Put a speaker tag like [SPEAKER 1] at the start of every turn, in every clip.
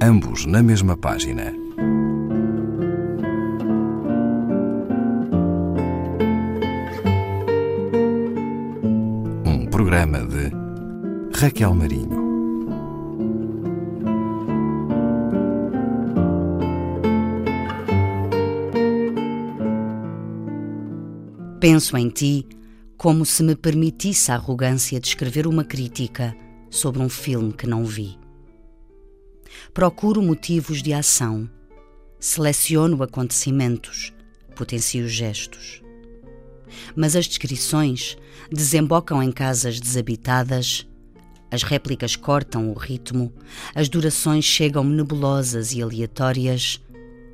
[SPEAKER 1] ambos na mesma página. Um programa de Raquel Marinho.
[SPEAKER 2] Penso em ti como se me permitisse a arrogância de escrever uma crítica sobre um filme que não vi. Procuro motivos de ação, seleciono acontecimentos, potencio gestos. Mas as descrições desembocam em casas desabitadas, as réplicas cortam o ritmo, as durações chegam nebulosas e aleatórias,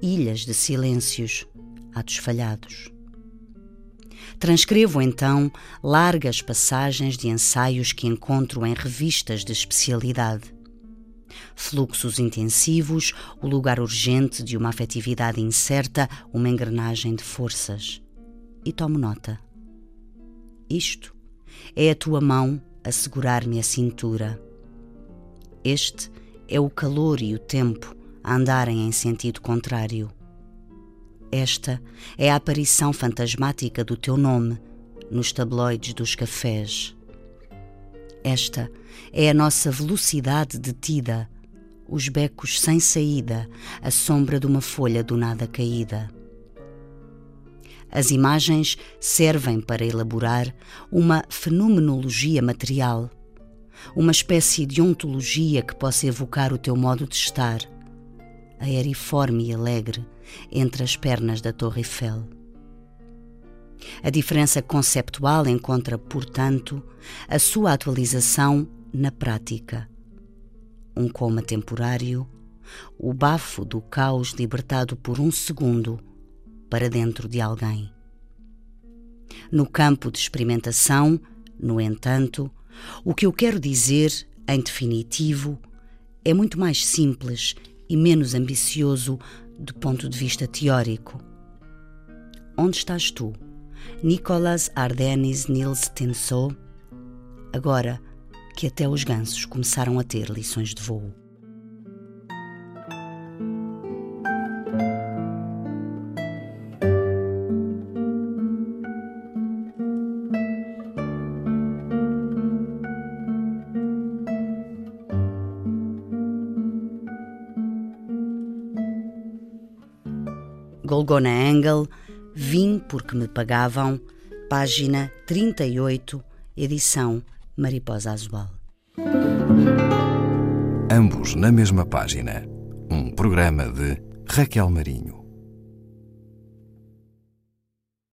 [SPEAKER 2] ilhas de silêncios, atos falhados. Transcrevo então largas passagens de ensaios que encontro em revistas de especialidade. Fluxos intensivos, o lugar urgente de uma afetividade incerta, uma engrenagem de forças. E tomo nota. Isto é a tua mão a segurar-me a cintura. Este é o calor e o tempo a andarem em sentido contrário. Esta é a aparição fantasmática do teu nome nos tabloides dos cafés. Esta é a nossa velocidade detida, os becos sem saída, a sombra de uma folha do nada caída. As imagens servem para elaborar uma fenomenologia material, uma espécie de ontologia que possa evocar o teu modo de estar, aeriforme e alegre, entre as pernas da Torre Eiffel. A diferença conceptual encontra, portanto, a sua atualização na prática. Um coma temporário, o bafo do caos libertado por um segundo para dentro de alguém. No campo de experimentação, no entanto, o que eu quero dizer, em definitivo, é muito mais simples e menos ambicioso do ponto de vista teórico. Onde estás tu, Nicolas Ardenis Nils Tensou? Agora que até os gansos começaram a ter lições de voo. Golgona Angle, Vim porque me pagavam, página 38, edição Mariposa Azual.
[SPEAKER 1] Ambos na mesma página. Um programa de Raquel Marinho.